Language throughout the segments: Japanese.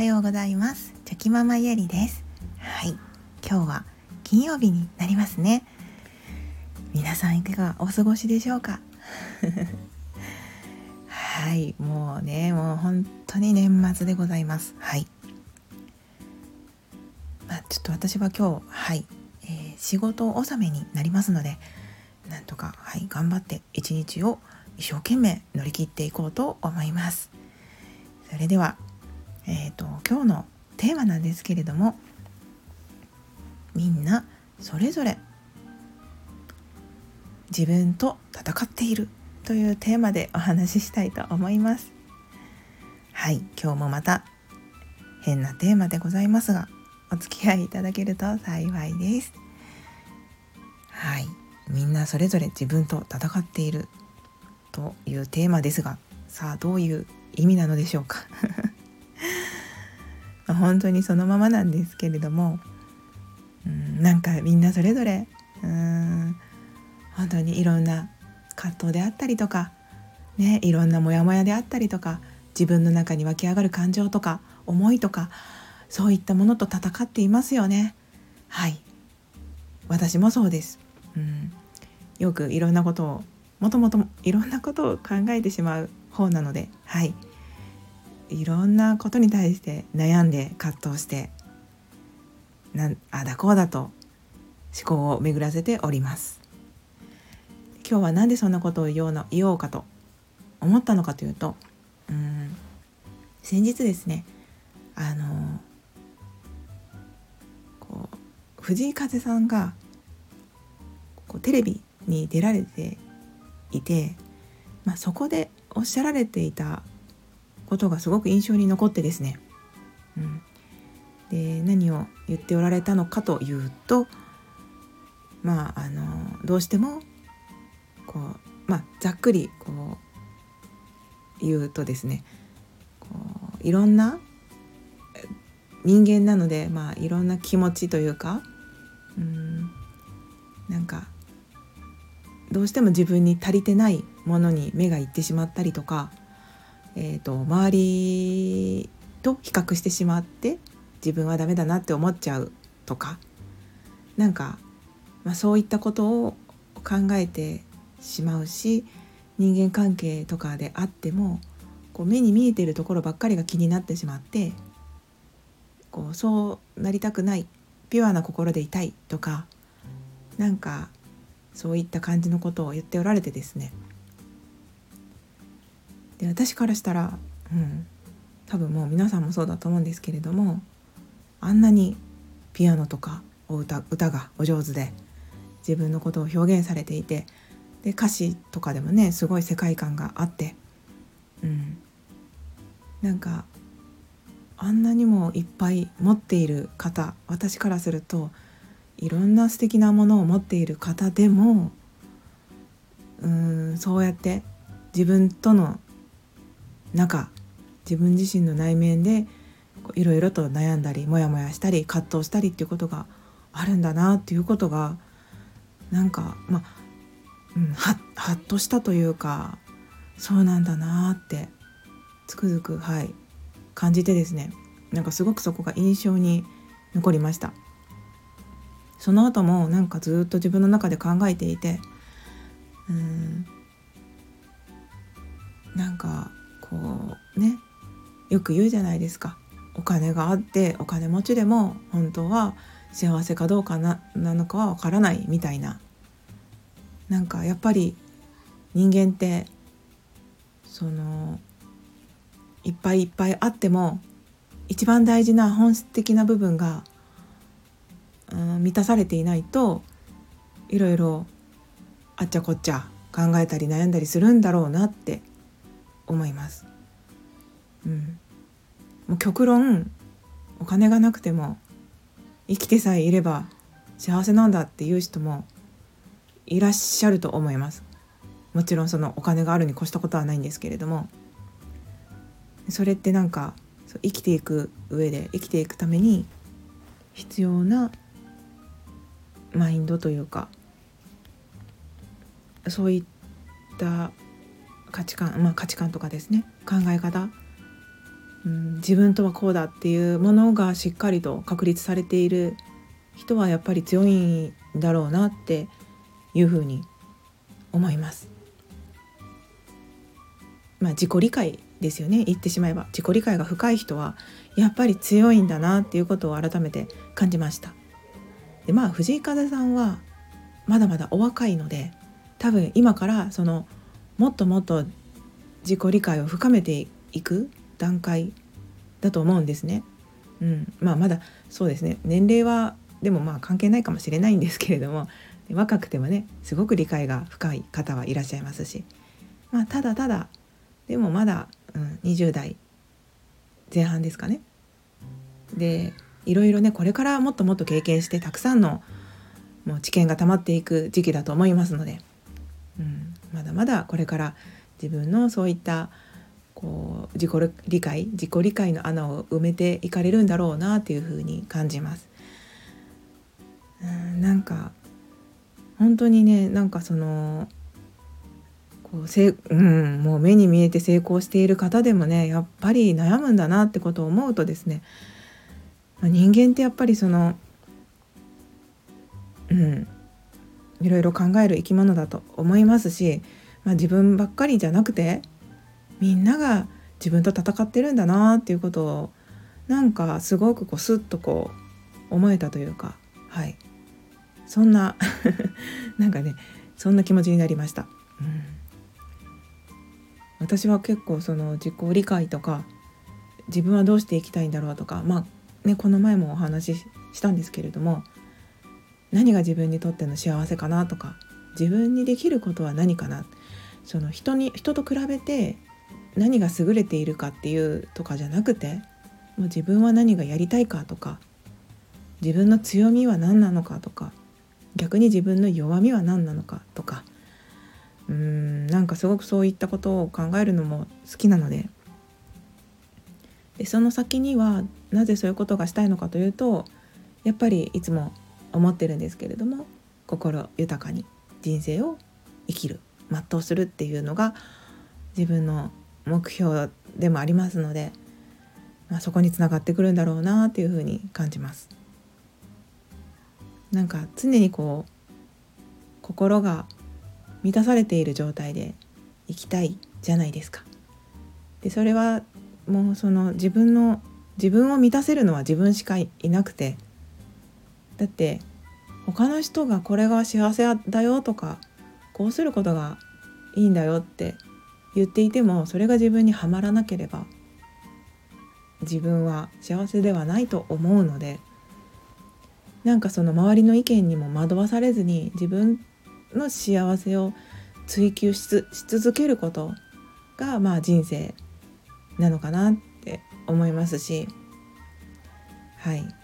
はようございます。チョキママゆりです。はい。今日は金曜日になりますね。皆さんいかがお過ごしでしょうか？はい。もうねもう本当に年末でございます。はい。まあちょっと私は今日はい、えー、仕事納めになりますのでなんとかはい頑張って一日を一生懸命乗り切っていこうと思います。それではえっ、ー、と今日のテーマなんですけれどもみんなそれぞれ自分と戦っているというテーマでお話ししたいと思います。はい今日もまた変なテーマでございますがお付き合いいただけると幸いです。はいみんなそれぞれ自分と戦っているというテーマですがさあどういう意味なのでしょうか？本当にそのままなんですけれどもうんなんかみんなそれぞれうん本当にいろんな葛藤であったりとか、ね、いろんなモヤモヤであったりとか自分の中に湧き上がる感情とか思いとかそういったものと戦っていますよね。はい。私もそうです、うん、よくいろんなことをもともといろんなことを考えてしまう方なのではい。いろんなことに対して悩んで葛藤してなんあだこうだと思考を巡らせております。今日は何でそんなことを言おうの言おうかと思ったのかというとうん先日ですねあのこう藤井風さんがこうテレビに出られていて、まあ、そこでおっしゃられていたことがすごく印象に残ってですね、うん、で何を言っておられたのかというとまああのどうしてもこうまあざっくりこう言うとですねこういろんな人間なので、まあ、いろんな気持ちというかうんなんかどうしても自分に足りてないものに目がいってしまったりとかえーと、周りと比較してしまって自分はダメだなって思っちゃうとかなんか、まあ、そういったことを考えてしまうし人間関係とかであってもこう目に見えてるところばっかりが気になってしまってこうそうなりたくないピュアな心でいたいとかなんかそういった感じのことを言っておられてですねで私からしたら、うん、多分もう皆さんもそうだと思うんですけれどもあんなにピアノとかお歌歌がお上手で自分のことを表現されていてで歌詞とかでもねすごい世界観があって、うん、なんかあんなにもいっぱい持っている方私からするといろんな素敵なものを持っている方でもうんそうやって自分との中自分自身の内面でいろいろと悩んだりモヤモヤしたり葛藤したりっていうことがあるんだなっていうことがなんかまあ、うん、ははっとしたというかそうなんだなってつくづくはい感じてですねなんかすごくそこが印象に残りました。その後もなんかずっと自分の中で考えていてうんなんかこうねよく言うじゃないですか。お金があってお金持ちでも本当は幸せかどうかななのかはわからないみたいな。なんかやっぱり人間ってそのいっぱいいっぱいあっても一番大事な本質的な部分が、うん、満たされていないといろいろあっちゃこっちゃ考えたり悩んだりするんだろうなって思います。うん、もう極論お金がなくても生きてさえいれば幸せなんだっていう人もいらっしゃると思います。もちろんそのお金があるに越したことはないんですけれどもそれってなんか生きていく上で生きていくために必要なマインドというかそういった価値観まあ価値観とかですね考え方うん、自分とはこうだっていうものがしっかりと確立されている人はやっぱり強いんだろうなっていうふうに思います。まあ、自己理解ですよね言ってしまえば自己理解が深い人はやっぱり強いんだなっていうことを改めて感じました。でまあ藤井風さんはまだまだお若いので多分今からそのもっともっと自己理解を深めていく段階だと思うんですね。うん、まあまだそうですね年齢はでもまあ関係ないかもしれないんですけれども若くてもねすごく理解が深い方はいらっしゃいますし、まあ、ただただでもまだ、うん、20代前半ですかね。でいろいろねこれからもっともっと経験してたくさんのもう知見が溜まっていく時期だと思いますので、まだまだこれから自分のそういったこう自己理解自己理解の穴を埋めていかれるんだろうなっていうふうに感じます。うんなんか本当にねなんかそのこうせ、うん、もう目に見えて成功している方でもねやっぱり悩むんだなってことを思うとですね、人間ってやっぱりそのうんいろいろ考える生き物だと思いますし、まあ、自分ばっかりじゃなくてみんなが自分と戦ってるんだなっていうことをなんかすごくこうスッとこう思えたというかはいそんな なんかねそんな気持ちになりました。うん、私は結構その自己理解とか自分はどうしていきたいんだろうとかまあねこの前もお話ししたんですけれども何が自分にとっての幸せかなとか自分にできることは何かな。その人に人と比べて何が優れているかっていうとかじゃなくてもう自分は何がやりたいかとか自分の強みは何なのかとか逆に自分の弱みは何なのかとかうーんなんかすごくそういったことを考えるのも好きなので。でその先にはなぜそういうことがしたいのかというとやっぱりいつも思ってるんですけれども心豊かに人生を生きる全うするっていうのが自分の目標でもありますので、まあ、そこにつながってくるんだろうなっていうふうに感じます。なんか常にこう心が満たされている状態で生きたいじゃないですか。でそれはもうその自分の自分を満たせるのは自分しかいなくてだって他の人がこれが幸せだよとかこうすることがいいんだよって言っていてもそれが自分にはまらなければ自分は幸せではないと思うのでなんかその周りの意見にも惑わされずに自分の幸せを追求し続けることがまあ人生なのかなって思いますしはい。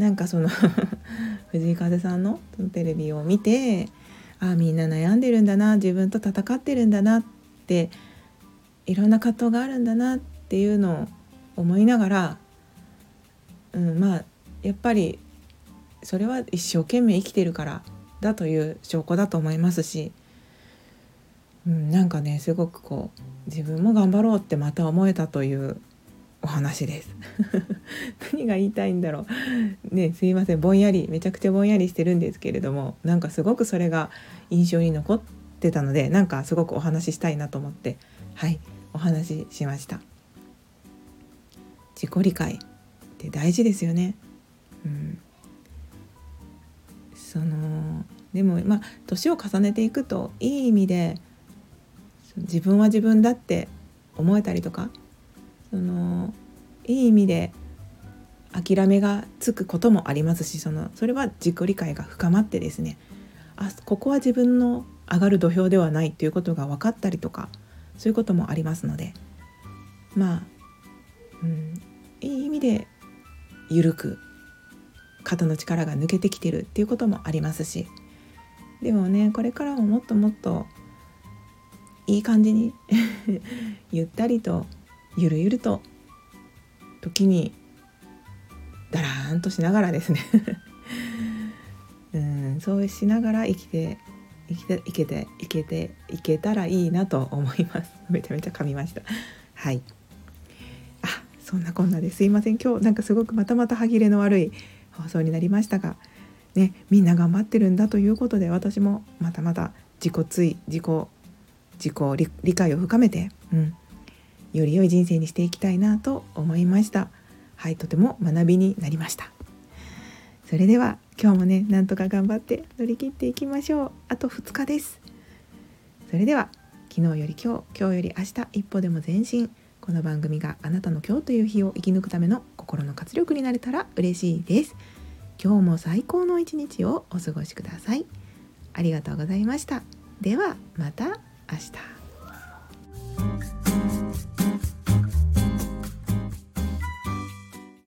なんかその 藤井風さんのテレビを見てああみんな悩んでるんだな自分と戦ってるんだなっていろんな葛藤があるんだなっていうのを思いながら、うん、まあやっぱりそれは一生懸命生きてるからだという証拠だと思いますし、うん、なんかねすごくこう自分も頑張ろうってまた思えたというお話です。何が言いたいんだろう。ねすいません。ぼんやりめちゃくちゃぼんやりしてるんですけれどもなんかすごくそれが印象に残ってたのでなんかすごくお話ししたいなと思ってはいお話ししました。自己理解って大事ですよね。うん。そのでもまあ年を重ねていくといい意味で自分は自分だって思えたりとかそのいい意味で諦めがつくこともありますしそのそれは自己理解が深まってですねあここは自分の上がる土俵ではないということが分かったりとかそういうこともありますのでまあ、うん、いい意味で緩く肩の力が抜けてきてるっていうこともありますしでもねこれからももっともっといい感じに ゆったりとゆるゆると時にだらーんとしながらですね。うんそうしながら生きて生きていけていけていけたらいいなと思います。めちゃめちゃ噛みました。はい。あそんなこんなです。いません。今日なんかすごくまたまた歯切れの悪い放送になりましたがねみんな頑張ってるんだということで私もまたまた自己追自己自己理解を深めて、うん、より良い人生にしていきたいなと思いました。はいとても学びになりました。それでは今日もねなんとか頑張って乗り切っていきましょう。あと2日です。それでは昨日より今日今日より明日一歩でも前進。この番組があなたの今日という日を生き抜くための心の活力になれたら嬉しいです。今日も最高の一日をお過ごしください。ありがとうございました。ではまた明日。